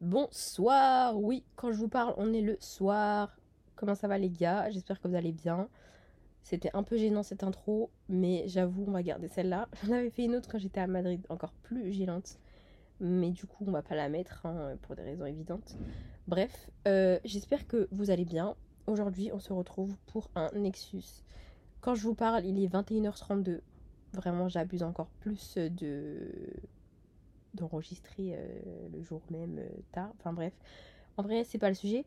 Bonsoir, oui, quand je vous parle, on est le soir. Comment ça va les gars? J'espère que vous allez bien. C'était un peu gênant cette intro, mais j'avoue, on va garder celle-là. J'en avais fait une autre quand j'étais à Madrid, encore plus gênante. Mais du coup, on va pas la mettre hein, pour des raisons évidentes. Bref, euh, j'espère que vous allez bien. Aujourd'hui, on se retrouve pour un Nexus. Quand je vous parle, il est 21h32. Vraiment, j'abuse encore plus de d'enregistrer euh, le jour même euh, tard. Enfin bref, en vrai, c'est pas le sujet.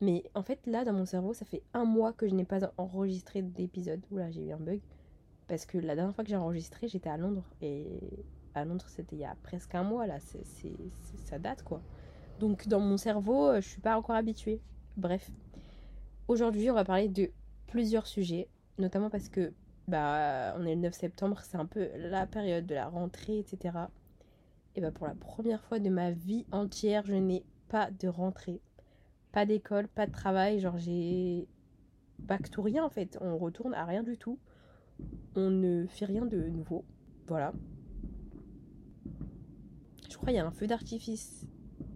Mais en fait, là, dans mon cerveau, ça fait un mois que je n'ai pas enregistré d'épisode. Oula, j'ai eu un bug. Parce que la dernière fois que j'ai enregistré, j'étais à Londres. Et à Londres, c'était il y a presque un mois, là. C'est, ça date, quoi. Donc, dans mon cerveau, euh, je suis pas encore habituée. Bref. Aujourd'hui, on va parler de plusieurs sujets. Notamment parce que, bah, on est le 9 septembre, c'est un peu la période de la rentrée, etc. Et bah, pour la première fois de ma vie entière, je n'ai pas de rentrée. Pas d'école, pas de travail, genre j'ai bac tout rien en fait, on retourne à rien du tout, on ne fait rien de nouveau, voilà. Je crois qu'il y a un feu d'artifice,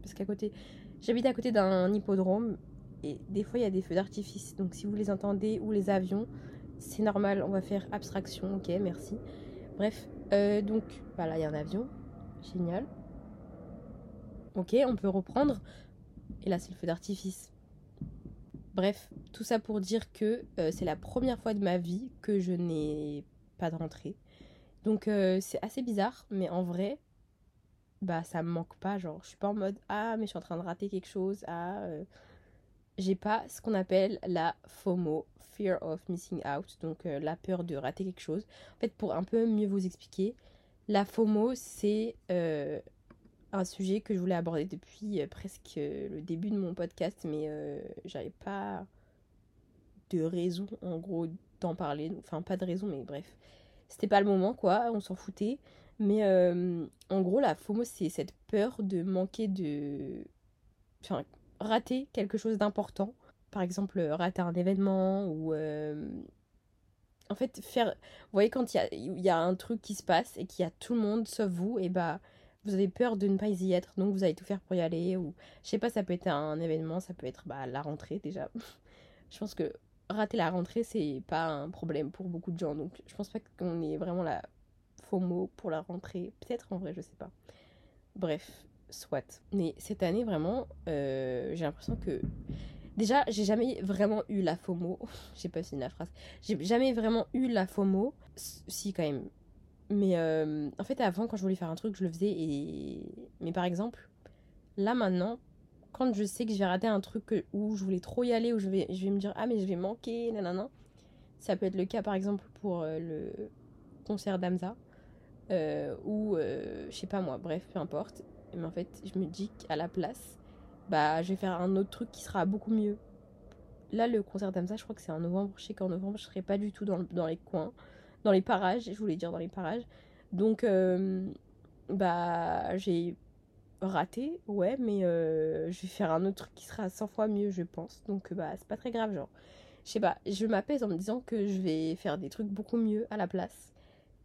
parce qu'à côté, j'habite à côté d'un hippodrome, et des fois il y a des feux d'artifice, donc si vous les entendez, ou les avions, c'est normal, on va faire abstraction, ok, merci. Bref, euh, donc, bah là il y a un avion, génial. Ok, on peut reprendre. Et là, c'est le feu d'artifice. Bref, tout ça pour dire que euh, c'est la première fois de ma vie que je n'ai pas de rentrée. Donc euh, c'est assez bizarre, mais en vrai, bah ça me manque pas. Genre, je suis pas en mode ah mais je suis en train de rater quelque chose. Ah, j'ai pas ce qu'on appelle la FOMO, fear of missing out, donc la peur de rater quelque chose. En fait, pour un peu mieux vous expliquer, la FOMO c'est un sujet que je voulais aborder depuis euh, presque euh, le début de mon podcast, mais euh, j'avais pas de raison en gros d'en parler. Enfin, pas de raison, mais bref. C'était pas le moment, quoi, on s'en foutait. Mais en gros, la FOMO, c'est cette peur de manquer de. Enfin, rater quelque chose d'important. Par exemple, rater un événement ou. En fait, faire. Vous voyez, quand il y a, un truc qui se passe et qu'il y a tout le monde sauf vous, et bah vous avez peur de ne pas y être, donc vous allez tout faire pour y aller, ou je sais pas, ça peut être un événement, ça peut être bah, la rentrée déjà. je pense que rater la rentrée, c'est pas un problème pour beaucoup de gens, donc je pense pas qu'on ait vraiment la FOMO pour la rentrée. Peut-être en vrai, je sais pas. Bref, soit. Mais cette année, vraiment, euh, j'ai l'impression que. Déjà, j'ai jamais vraiment eu la FOMO. j'ai pas fini la phrase. J'ai jamais vraiment eu la FOMO. Si, quand même mais euh, en fait, avant, quand je voulais faire un truc, je le faisais. Et... Mais par exemple, là maintenant, quand je sais que je vais rater un truc où je voulais trop y aller, où je vais, je vais me dire, ah, mais je vais manquer, nanana. Ça peut être le cas, par exemple, pour euh, le concert d'Amza. Ou, je sais pas moi, bref, peu importe. Mais en fait, je me dis qu'à la place, bah, je vais faire un autre truc qui sera beaucoup mieux. Là, le concert d'Amza, je crois que c'est en novembre. Je sais qu'en novembre, je serai pas du tout dans, dans les coins dans les parages, je voulais dire dans les parages. Donc, euh, bah, j'ai raté, ouais, mais euh, je vais faire un autre truc qui sera 100 fois mieux, je pense. Donc, bah, c'est pas très grave, genre. Je sais pas, je m'apaise en me disant que je vais faire des trucs beaucoup mieux à la place.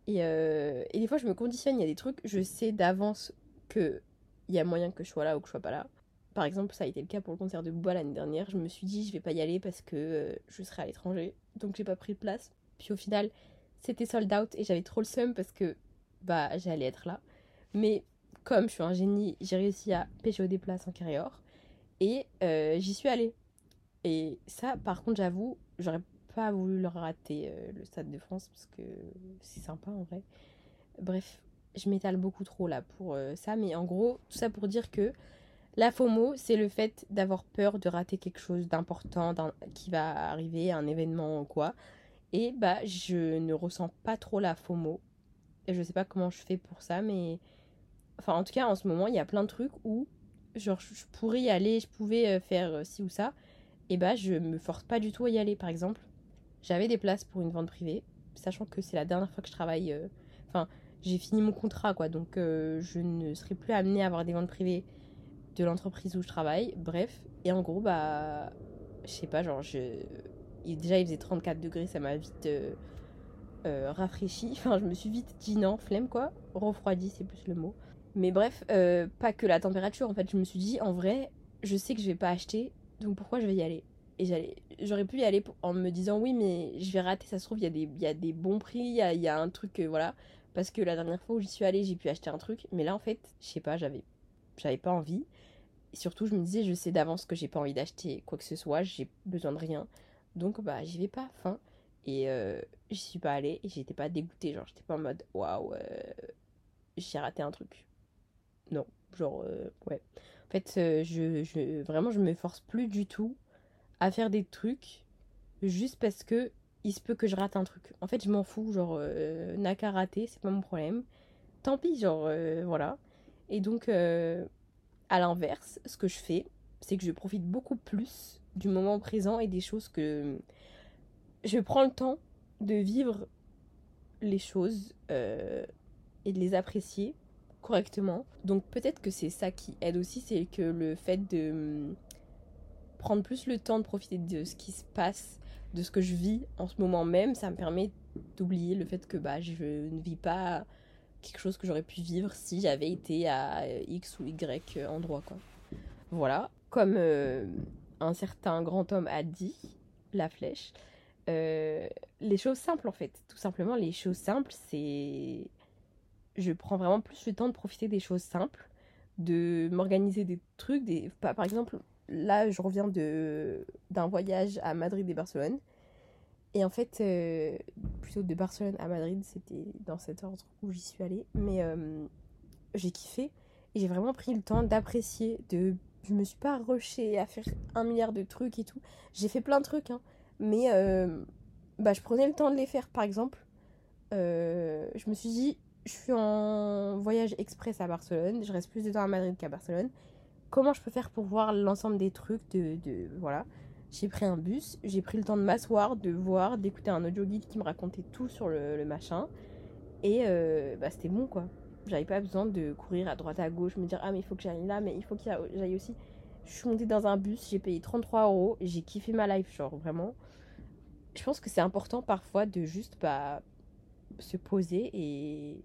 Et, euh, et des fois, je me conditionne, il y a des trucs, je sais d'avance que il y a moyen que je sois là ou que je sois pas là. Par exemple, ça a été le cas pour le concert de Booba l'année dernière. Je me suis dit, je vais pas y aller parce que je serai à l'étranger. Donc, j'ai pas pris de place. Puis au final, c'était sold out et j'avais trop le seum parce que bah j'allais être là. Mais comme je suis un génie, j'ai réussi à pêcher des places en carrière et euh, j'y suis allée. Et ça, par contre, j'avoue, j'aurais pas voulu leur rater euh, le Stade de France parce que c'est sympa en vrai. Bref, je m'étale beaucoup trop là pour euh, ça, mais en gros, tout ça pour dire que la FOMO, c'est le fait d'avoir peur de rater quelque chose d'important qui va arriver, un événement ou quoi. Et bah, je ne ressens pas trop la FOMO. Et je sais pas comment je fais pour ça, mais. Enfin, en tout cas, en ce moment, il y a plein de trucs où, genre, je pourrais y aller, je pouvais euh, faire euh, ci ou ça. Et bah, je me force pas du tout à y aller. Par exemple, j'avais des places pour une vente privée, sachant que c'est la dernière fois que je travaille. Enfin, j'ai fini mon contrat, quoi. Donc, je ne serai plus amenée à avoir des ventes privées de l'entreprise où je travaille. Bref. Et en gros, bah. Je sais pas, genre, je déjà il faisait 34 degrés, ça m'a vite euh, rafraîchi. Enfin, je me suis vite dit non, flemme quoi. Refroidi, c'est plus le mot. Mais bref, pas que la température. En fait, je me suis dit, en vrai, je sais que je vais pas acheter, donc pourquoi je vais y aller? Et j'aurais pu y aller en me disant, oui, mais je vais rater, ça se trouve, il y, a des, y a des bons prix, il y a, un truc, voilà. Parce que la dernière fois où j'y suis allée, j'ai pu acheter un truc. Mais là, en fait, je sais pas, j'avais, j'avais pas envie. Et surtout, je me disais, je sais d'avance que j'ai pas envie d'acheter quoi que ce soit, j'ai besoin de rien. Donc, bah, j'y vais pas, fin. Et euh, j'y suis pas allée et j'étais pas dégoûtée. Genre, j'étais pas en mode, waouh, euh, j'ai raté un truc. Non, genre, euh, ouais. En fait, euh, je, je, vraiment, je me force plus du tout à faire des trucs juste parce que il se peut que je rate un truc. En fait, je m'en fous, genre, euh, n'a qu'à rater, c'est pas mon problème. Tant pis, genre, euh, voilà. Et donc, euh, à l'inverse, ce que je fais, c'est que je profite beaucoup plus du moment présent et des choses que. Je prends le temps de vivre les choses et de les apprécier correctement. Donc peut-être que c'est ça qui aide aussi, c'est que le fait de hum, prendre plus le temps de profiter de ce qui se passe, de ce que je vis en ce moment même, ça me permet d'oublier le fait que bah, je ne vis pas quelque chose que j'aurais pu vivre si j'avais été à X ou Y endroit. Quoi. Voilà, comme euh, un certain grand homme a dit, la flèche, euh, les choses simples en fait. Tout simplement, les choses simples, c'est. Je prends vraiment plus le temps de profiter des choses simples, de m'organiser des trucs. Des... Par exemple, là, je reviens d'un voyage à Madrid et Barcelone. Et en fait, euh, plutôt de Barcelone à Madrid, c'était dans cet ordre où j'y suis allée. Mais euh, j'ai kiffé et j'ai vraiment pris le temps d'apprécier. De... Je me suis pas rushée à faire un milliard de trucs et tout. J'ai fait plein de trucs, hein. mais euh, bah, je prenais le temps de les faire. Par exemple, je me suis dit, je suis en voyage express à Barcelone, je reste plus de temps à Madrid qu'à Barcelone. Comment je peux faire pour voir l'ensemble des trucs de, voilà j'ai pris un bus, j'ai pris le temps de m'asseoir, de voir, d'écouter un audio guide qui me racontait tout sur le, le machin. Et euh, bah, c'était bon quoi. J'avais pas besoin de courir à droite à gauche, me dire ah mais il faut que j'aille là, mais il faut que j'aille aussi. Je suis montée dans un bus, j'ai payé 33 euros, j'ai kiffé ma life, genre vraiment. Je pense que c'est important parfois de juste bah, se poser et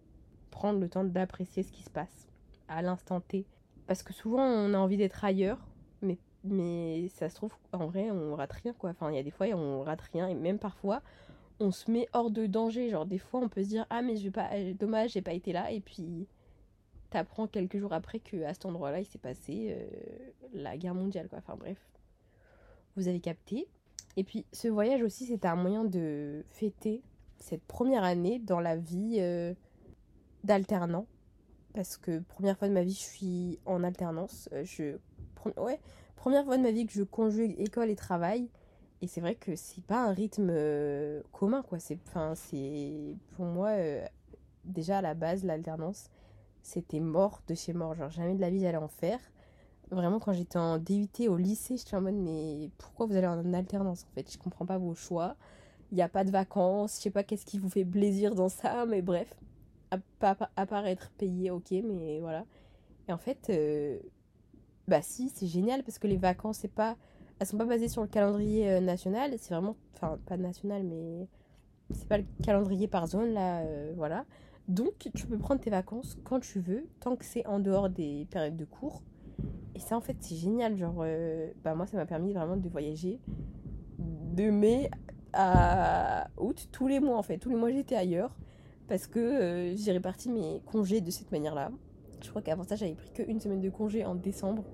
prendre le temps d'apprécier ce qui se passe à l'instant T. Parce que souvent on a envie d'être ailleurs, mais mais ça se trouve en vrai on rate rien quoi. Enfin il y a des fois on rate rien et même parfois on se met hors de danger. Genre des fois on peut se dire ah mais je pas dommage j'ai pas été là et puis t'apprends quelques jours après que à cet endroit là il s'est passé euh, la guerre mondiale quoi. Enfin bref. Vous avez capté. Et puis ce voyage aussi c'était un moyen de fêter cette première année dans la vie euh, d'alternant parce que première fois de ma vie je suis en alternance je ouais première fois de ma vie que je conjugue école et travail. Et c'est vrai que c'est pas un rythme euh, commun, quoi. C'est, enfin, c'est pour moi, euh, déjà à la base, l'alternance, c'était mort de chez mort. Genre, jamais de la vie j'allais en faire. Vraiment, quand j'étais en DUT au lycée, j'étais en mode, mais pourquoi vous allez en alternance en fait? Je comprends pas vos choix. Il n'y a pas de vacances, je sais pas qu'est-ce qui vous fait plaisir dans ça, mais bref. À, part être payé, ok, mais voilà. Et en fait, euh, bah si, c'est génial parce que les vacances, c'est pas elles sont pas basées sur le calendrier euh, national, c'est vraiment enfin pas national mais c'est pas le calendrier par zone là euh, voilà. Donc tu peux prendre tes vacances quand tu veux tant que c'est en dehors des périodes de cours. Et ça en fait, c'est génial genre bah moi ça m'a permis vraiment de voyager de mai à août tous les mois en fait. Tous les mois j'étais ailleurs parce que j'ai réparti mes congés de cette manière-là. Je crois qu'avant ça, j'avais pris qu'une semaine de congé en décembre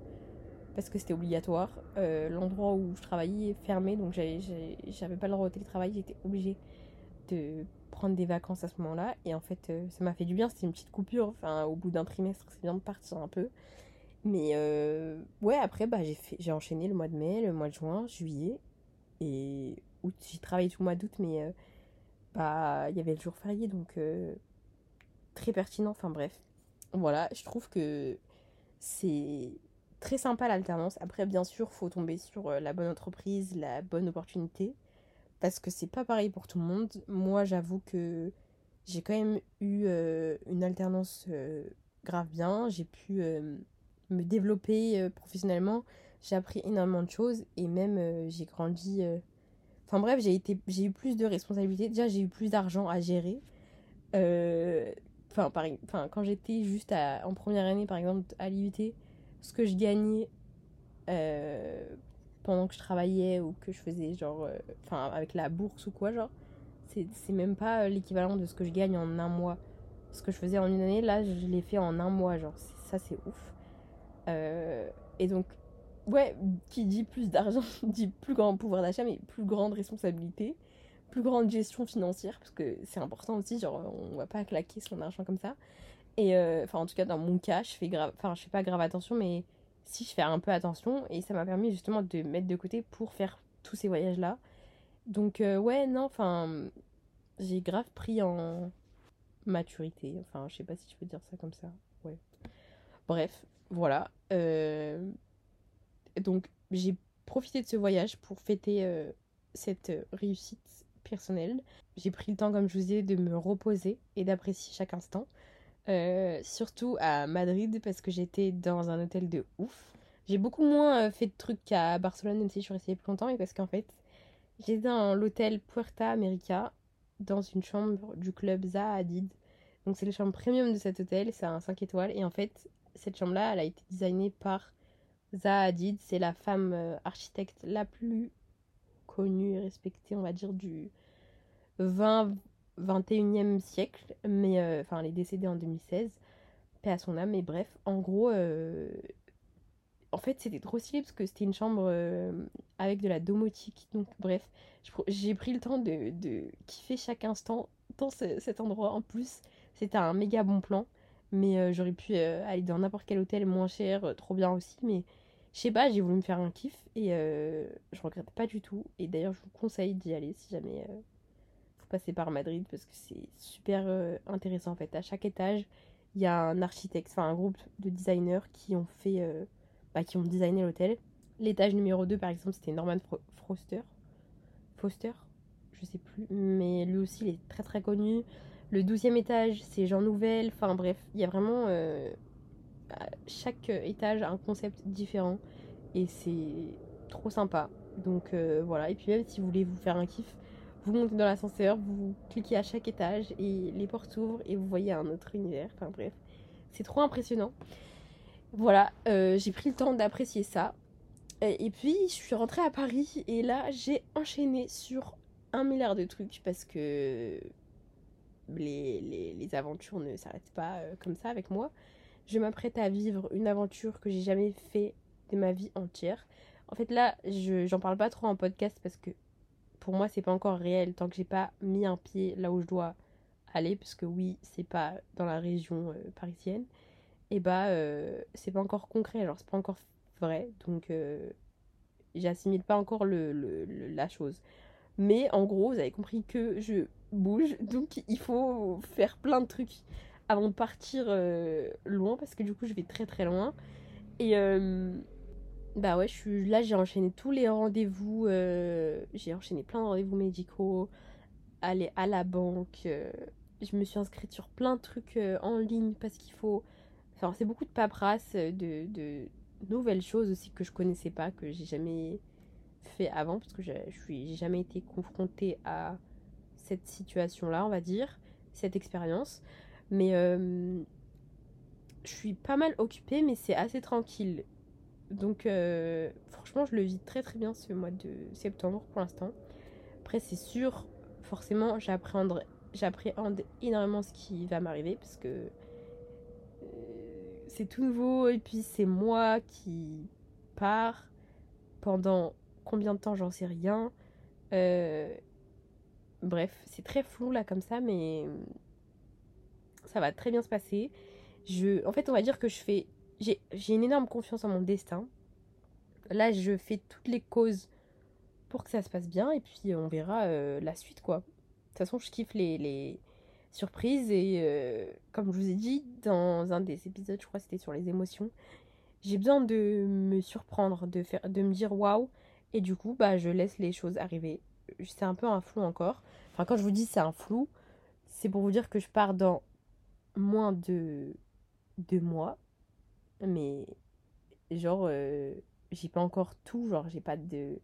parce que c'était obligatoire. Euh, L'endroit où je travaillais est fermé, donc j'avais pas le droit au télétravail. J'étais obligée de prendre des vacances à ce moment-là. Et en fait, euh, ça m'a fait du bien. C'était une petite coupure. Enfin, au bout d'un trimestre, c'est bien de partir un peu. Mais euh, ouais, après, bah, j'ai enchaîné le mois de mai, le mois de juin, juillet et août. J'ai travaillé tout le mois d'août, mais euh, bah, il y avait le jour férié, donc euh, très pertinent. Enfin bref, voilà, je trouve que c'est très sympa l'alternance. Après, bien sûr, faut tomber sur euh, la bonne entreprise, la bonne opportunité. Parce que c'est pas pareil pour tout le monde. Moi, j'avoue que j'ai quand même eu euh, une alternance grave bien. J'ai pu me développer professionnellement. J'ai appris énormément de choses et même j'ai grandi. Enfin bref, j'ai été j'ai eu plus de responsabilités. Déjà, j'ai eu plus d'argent à gérer. Euh, par... enfin quand j'étais juste en première année, par exemple, à l'IUT, ce que je gagnais euh, pendant que je travaillais ou que je faisais, genre, euh, avec la bourse ou quoi, genre, c'est même pas l'équivalent de ce que je gagne en un mois. Ce que je faisais en une année, là, je l'ai fait en un mois, genre, ça, c'est ouf. Et donc, ouais, qui dit plus d'argent, dit plus grand pouvoir d'achat, mais plus grande responsabilité, plus grande gestion financière, parce que c'est important aussi, genre, on va pas claquer son argent comme ça. Et euh, enfin, en tout cas, dans mon cas, je fais grave, enfin, je fais pas grave attention, mais si je fais un peu attention, et ça m'a permis justement de mettre de côté pour faire tous ces voyages-là. Donc, euh, ouais, non, enfin, j'ai grave pris en maturité. Enfin, je sais pas si je peux dire ça comme ça. Ouais. Bref, voilà. Euh, donc, j'ai profité de ce voyage pour fêter euh, cette réussite personnelle. J'ai pris le temps, comme je vous disais, de me reposer et d'apprécier chaque instant. Euh, surtout à Madrid parce que j'étais dans un hôtel de ouf. J'ai beaucoup moins fait de trucs qu'à Barcelone, même si je suis restée plus longtemps, et parce qu'en fait, j'étais dans l'hôtel Puerta America, dans une chambre du club Zaha Hadid. Donc c'est la chambre premium de cet hôtel, c'est un 5 étoiles, et en fait, cette chambre-là, elle a été designée par Zaha Hadid. C'est la femme euh, architecte la plus connue et respectée, on va dire, du 20, 21e siècle. Mais, euh, enfin, elle est décédée en 2016. Paix à son âme. Mais bref, en gros, euh, en fait, c'était trop stylé parce que c'était une chambre avec de la domotique. Donc, bref, j'ai pris le temps de, kiffer chaque instant dans cet endroit. En plus, c'était un méga bon plan. Mais j'aurais pu aller dans n'importe quel hôtel moins cher, trop bien aussi. Mais je sais pas, j'ai voulu me faire un kiff et je regrette pas du tout. Et d'ailleurs, je vous conseille d'y aller si jamais vous passez par Madrid parce que c'est super intéressant en fait. À chaque étage, il y a un architecte, enfin un groupe de designers qui ont fait, bah, qui ont designé l'hôtel. L'étage numéro 2 par exemple, c'était Norman Foster. Foster, je sais plus, mais lui aussi il est très très connu. Le douzième étage, c'est Jean Nouvel. Enfin bref, il y a vraiment euh, chaque étage a un concept différent et c'est trop sympa. Donc euh, voilà. Et puis même si vous voulez vous faire un kiff, vous montez dans l'ascenseur, vous cliquez à chaque étage et les portes s'ouvrent et vous voyez un autre univers. Enfin bref, c'est trop impressionnant. Voilà, euh, j'ai pris le temps d'apprécier ça. Et puis je suis rentrée à Paris et là j'ai enchaîné sur un milliard de trucs parce que les, aventures ne s'arrêtent pas euh, comme ça avec moi. Je m'apprête à vivre une aventure que j'ai jamais fait de ma vie entière. En fait, là, je j'en parle pas trop en podcast parce que pour moi, c'est pas encore réel tant que j'ai pas mis un pied là où je dois aller. Parce que oui, c'est pas dans la région euh, parisienne. Et bah, euh, c'est pas encore concret, alors c'est pas encore vrai. Donc, j'assimile pas encore le, la chose. Mais en gros, vous avez compris que je bouge. Donc il faut faire plein de trucs avant de partir euh, loin parce que du coup je vais très très loin. Et euh, bah ouais, je suis là, j'ai enchaîné tous les rendez-vous, euh, j'ai enchaîné plein de rendez-vous médicaux, aller à la banque, je me suis inscrite sur plein de trucs en ligne parce qu'il faut. Enfin, c'est beaucoup de paperasse, de, nouvelles choses aussi que je connaissais pas, que j'ai jamais fait avant parce que je suis jamais été confrontée à cette situation-là, on va dire, cette expérience. Mais euh, je suis pas mal occupée, mais c'est assez tranquille. Donc euh, franchement, je le vis très très bien ce mois de septembre pour l'instant. Après, c'est sûr, forcément, j'appréhende, énormément ce qui va m'arriver parce que euh, c'est tout nouveau et puis c'est moi qui pars pendant combien de temps, j'en sais rien. Bref, c'est très flou là comme ça, mais ça va très bien se passer. Je, en fait, on va dire que je fais, j'ai, une énorme confiance en mon destin. Là, je fais toutes les causes pour que ça se passe bien, et puis on verra euh, la suite, quoi. De toute façon, je kiffe les, surprises, et euh, comme je vous ai dit dans un des épisodes, je crois c'était sur les émotions, j'ai besoin de me surprendre, de, faire, de me dire waouh, et du coup, bah, je laisse les choses arriver c'est un peu un flou encore. Enfin, quand je vous dis c'est un flou, c'est pour vous dire que je pars dans moins de deux mois. Mais genre, euh, j'ai pas encore tout. Genre, j'ai pas de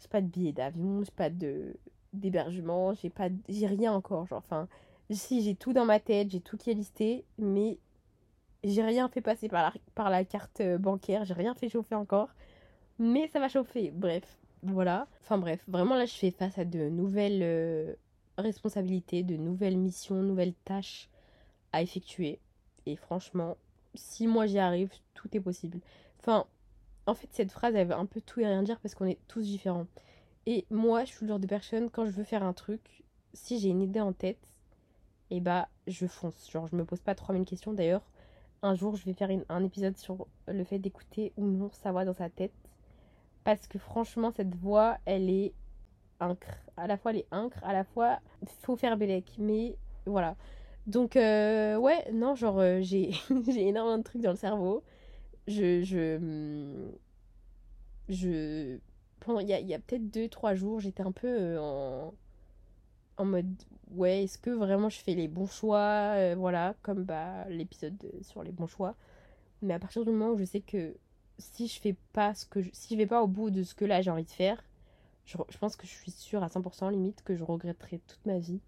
j'ai pas de billet d'avion, j'ai pas de d'hébergement, j'ai pas j'ai rien encore genre enfin si j'ai tout dans ma tête, j'ai tout qui est listé mais j'ai rien fait passer par la, par la carte euh, bancaire, j'ai rien fait chauffer encore mais ça va chauffer. Bref, voilà. Enfin bref, vraiment là je fais face à de nouvelles euh, responsabilités, de nouvelles missions, nouvelles tâches à effectuer et franchement, si moi j'y arrive, tout est possible. Enfin, en fait, cette phrase, elle veut un peu tout et rien dire parce qu'on est tous différents. Et moi, je suis le genre de personne, quand je veux faire un truc, si j'ai une idée en tête, et eh bah, je fonce. Genre, je me pose pas 3000 questions. D'ailleurs, un jour, je vais faire un épisode sur le fait d'écouter ou non sa voix dans sa tête. Parce que franchement, cette voix, elle est incre. À la fois, elle est incre, à la fois, faut faire bélec. Mais voilà. Donc, euh, ouais, non, genre, euh, j'ai énormément de trucs dans le cerveau. Je. Je. Hmm, je il y a, y a peut-être 2-3 jours, j'étais un peu euh, en, en mode ouais, est-ce que vraiment je fais les bons choix Voilà, comme bah, l'épisode sur les bons choix. Mais à partir du moment où je sais que si je fais pas ce que si je vais pas au bout de ce que là j'ai envie de faire, je, je pense que je suis sûre à 100% limite que je regretterai toute ma vie.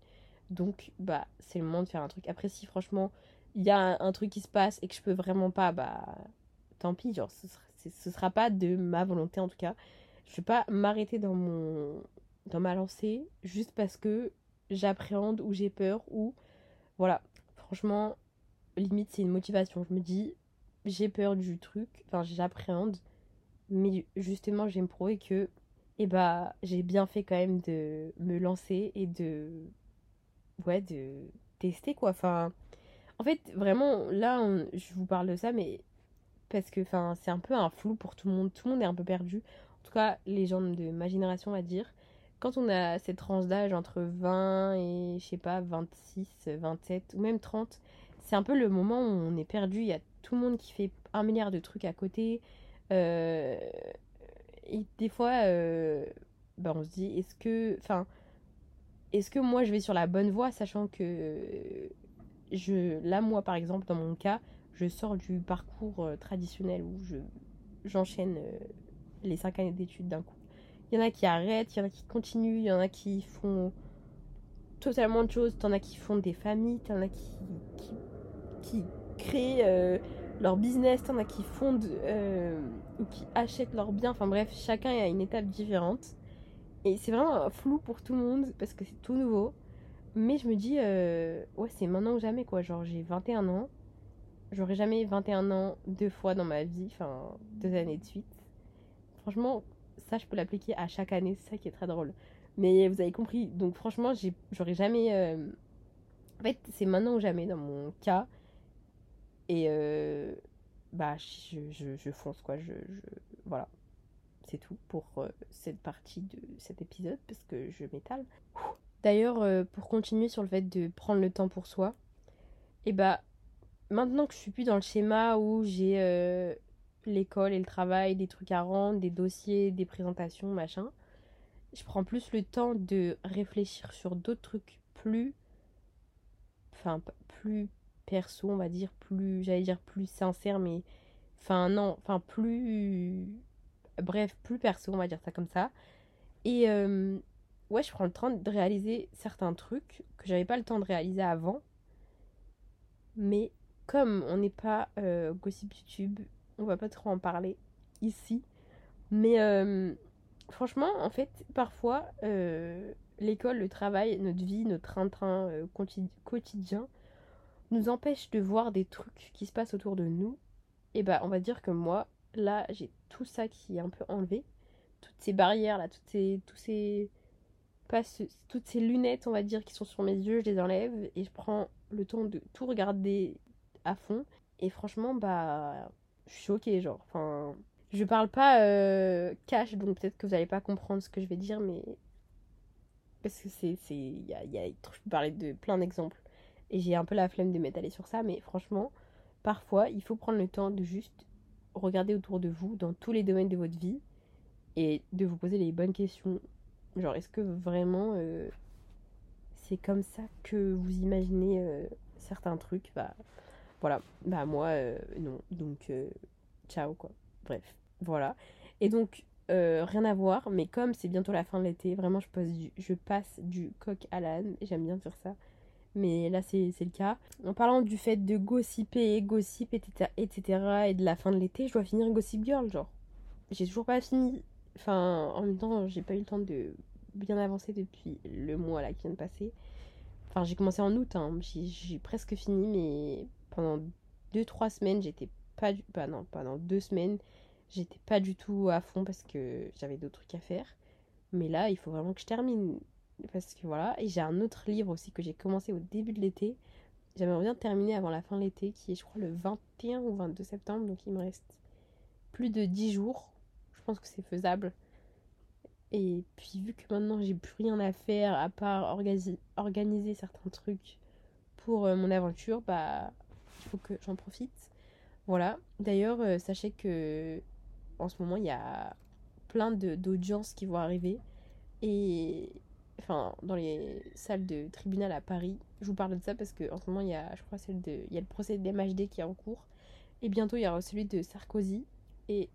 Donc, bah, c'est le moment de faire un truc. Après, si franchement, il y a un, truc qui se passe et que je peux vraiment pas, bah, tant pis. Genre, ce sera, sera pas de ma volonté en tout cas. Je vais pas m'arrêter dans mon dans ma lancée juste parce que j'appréhende ou j'ai peur ou voilà. Franchement, limite c'est une motivation. Je me dis j'ai peur du truc, enfin j'appréhende, mais justement je vais me prouver que eh bah j'ai bien fait quand même de me lancer et de ouais, de tester quoi. Enfin, en fait, vraiment, là, je vous parle de ça, mais parce que enfin, c'est un peu un flou pour tout le monde. Tout le monde est un peu perdu. En tout cas, les gens de ma génération, on va dire. Quand on a cette tranche d'âge entre 20 et, je sais pas, 26, 27 ou même 30, c'est un peu le moment où on est perdu. Il y a tout le monde qui fait un milliard de trucs à côté. Euh, et des fois, euh, bah, on se dit, est-ce que. Enfin est-ce que moi je vais sur la bonne voie, sachant que je, là, moi par exemple, dans mon cas, je sors du parcours euh, traditionnel où je, j'enchaîne euh, les cinq années d'études d'un coup. Il y en a qui arrêtent, il y en a qui continuent, il y en a qui font totalement de choses, en as qui font des familles, en as qui, qui, qui créent euh, leur business, en as qui fondent ou qui achètent leurs biens, enfin bref, chacun à une étape différente. Et c'est vraiment flou pour tout le monde parce que c'est tout nouveau. Mais je me dis, euh, ouais, c'est maintenant ou jamais quoi. Genre, j'ai 21 ans. J'aurais jamais 21 ans deux fois dans ma vie, enfin, deux années de suite. Franchement, ça, je peux l'appliquer à chaque année. C'est ça qui est très drôle. Mais vous avez compris. Donc, franchement, j'aurais jamais. Euh, en fait, c'est maintenant ou jamais dans mon cas. Et euh, bah, je, je, je, fonce quoi. Je, je, voilà c'est tout pour euh, cette partie de cet épisode parce que je m'étale. D'ailleurs, euh, pour continuer sur le fait de prendre le temps pour soi, et eh bah maintenant que je suis plus dans le schéma où j'ai euh, l'école et le travail, des trucs à rendre, des dossiers, des présentations, machin, je prends plus le temps de réfléchir sur d'autres trucs plus enfin plus perso, on va dire, plus j'allais dire plus sincère mais enfin non, enfin plus bref, plus perso, on va dire ça comme ça. Et euh, ouais, je prends le temps de réaliser certains trucs que j'avais pas le temps de réaliser avant. Mais comme on n'est pas euh, Gossip YouTube, on va pas trop en parler ici. Mais euh, franchement, en fait, parfois, l'école, le travail, notre vie, notre train-train quotidien nous empêche de voir des trucs qui se passent autour de nous. Et bah, on va dire que moi, là, j'ai tout ça qui est un peu enlevé. Toutes ces barrières là, toutes ces, tous ces, pas toutes ces lunettes, on va dire, qui sont sur mes yeux, je les enlève et je prends le temps de tout regarder à fond. Et franchement, bah, je suis choquée, genre. Enfin, je parle pas euh, cash, donc peut-être que vous n'allez pas comprendre ce que je vais dire, mais parce que c'est, c'est, y y a, je peux parler de plein d'exemples et j'ai un peu la flemme de m'étaler sur ça, mais franchement, parfois, il faut prendre le temps de juste regarder autour de vous dans tous les domaines de votre vie et de vous poser les bonnes questions. Genre, est-ce que vraiment euh, c'est comme ça que vous imaginez euh, certains trucs? Bah, voilà. Bah, moi, euh, non. Donc, ciao, quoi. Bref, voilà. Et donc, rien à voir, mais comme c'est bientôt la fin de l'été, vraiment je passe du coq à l'âne, j'aime bien dire ça. Mais là c'est le cas. En parlant du fait de gossiper, gossip, etc., etc. et de la fin de l'été, je dois finir Gossip Girl, genre. J'ai toujours pas fini. Enfin, en même temps, j'ai pas eu le temps de bien avancer depuis le mois là qui vient de passer. Enfin, j'ai commencé en août, hein. j'ai presque fini, mais pendant 2-3 semaines, j'étais pas du. Bah non, pendant 2 semaines, j'étais pas du tout à fond parce que j'avais d'autres trucs à faire. Mais là, il faut vraiment que je termine. Parce que voilà. Et j'ai un autre livre aussi que j'ai commencé au début de l'été. J'aimerais bien terminer avant la fin de l'été, qui est, je crois, le 21 ou 22 septembre. Donc il me reste plus de 10 jours. Je pense que c'est faisable. Et puis, vu que maintenant j'ai plus rien à faire à part organiser certains trucs pour euh, mon aventure, bah, il faut que j'en profite. Voilà. D'ailleurs, euh, sachez que en ce moment, il y a plein d'audiences qui vont arriver. Et enfin, dans les salles de tribunal à Paris, je vous parle de ça parce qu'en ce moment, il y a, je crois, celle de, il y a le procès de MHD qui est en cours. Et bientôt, il y aura celui de Sarkozy. Et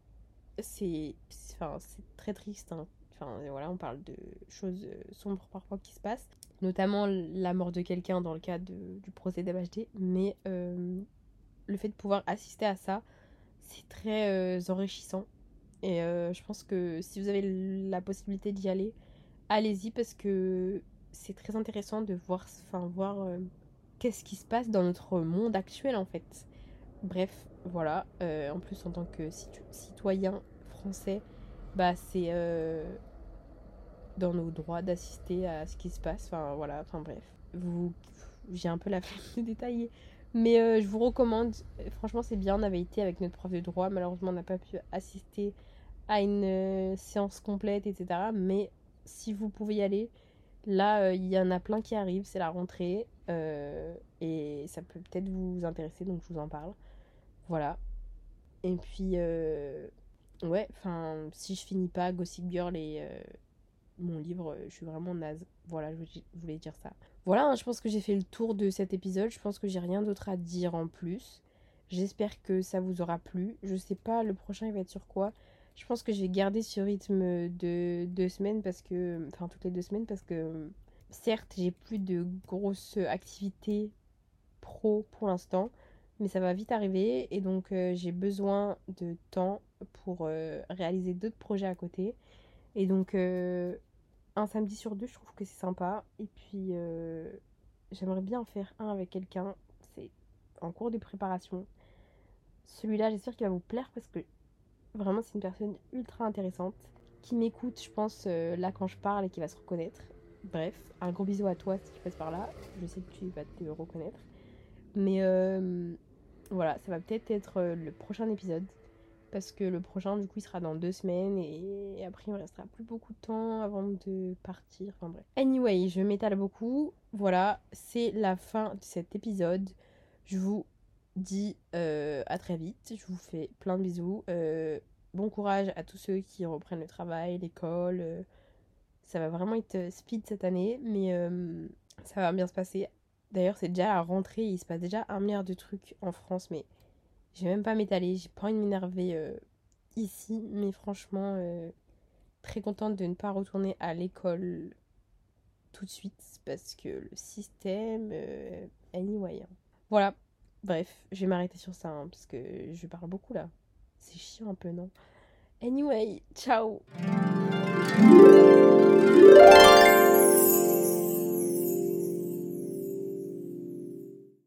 c'est enfin, très triste. Hein. Enfin, voilà, on parle de choses sombres parfois qui se passent. Notamment la mort de quelqu'un dans le cadre du procès d'MHD. Mais euh, le fait de pouvoir assister à ça, c'est très euh, enrichissant. Et euh, je pense que si vous avez la possibilité d'y aller, allez-y parce que c'est très intéressant de voir, euh, qu'est-ce qui se passe dans notre monde actuel en fait. Bref, voilà. en plus, en tant que citoyen français, bah c'est dans nos droits d'assister à ce qui se passe. Enfin voilà, enfin bref. Vous, j'ai un peu la flemme de détailler. Mais euh, je vous recommande, franchement c'est bien, on avait été avec notre prof de droit, malheureusement on n'a pas pu assister à une euh, séance complète, etc. Mais si vous pouvez y aller, là euh, il y en a plein qui arrivent, c'est la rentrée, et ça peut peut-être vous intéresser, donc je vous en parle. Voilà. Et puis, ouais, enfin, si je finis pas Gossip Girl et mon livre, je suis vraiment naze. Voilà, je voulais dire ça. Voilà, hein, je pense que j'ai fait le tour de cet épisode. Je pense que j'ai rien d'autre à dire en plus. J'espère que ça vous aura plu. Je sais pas, le prochain il va être sur quoi. Je pense que je vais garder ce rythme de deux semaines parce que. Enfin, toutes les deux semaines parce que. Certes, j'ai plus de grosses activités pro pour l'instant, mais ça va vite arriver et donc euh, j'ai besoin de temps pour euh, réaliser d'autres projets à côté. Et donc, euh, un samedi sur deux, je trouve que c'est sympa. Et puis, j'aimerais bien faire un avec quelqu'un. C'est en cours de préparation. Celui-là, j'espère qu'il va vous plaire parce que vraiment, c'est une personne ultra intéressante qui m'écoute, je pense, euh, là quand je parle et qui va se reconnaître. Bref, un gros bisou à toi si tu passes par là. Je sais que tu vas te reconnaître. Mais euh, voilà, ça va peut-être être le prochain épisode parce que le prochain du coup il sera dans deux semaines et après il me restera plus beaucoup de temps avant de partir. Enfin bref. Anyway, je m'étale beaucoup. Voilà, c'est la fin de cet épisode. Je vous dis euh, à très vite. Je vous fais plein de bisous. Euh, bon courage à tous ceux qui reprennent le travail, l'école. Euh, ça va vraiment être speed cette année, mais ça va bien se passer. D'ailleurs, c'est déjà la rentrée, il se passe déjà un milliard de trucs en France, mais je vais même pas m'étaler, j'ai pas envie de m'énerver euh, ici, mais franchement, euh, très contente de ne pas retourner à l'école tout de suite parce que le système, euh, anyway. Hein. Voilà, bref, je vais m'arrêter sur ça hein, parce que je parle beaucoup là. C'est chiant un peu, non? Anyway, ciao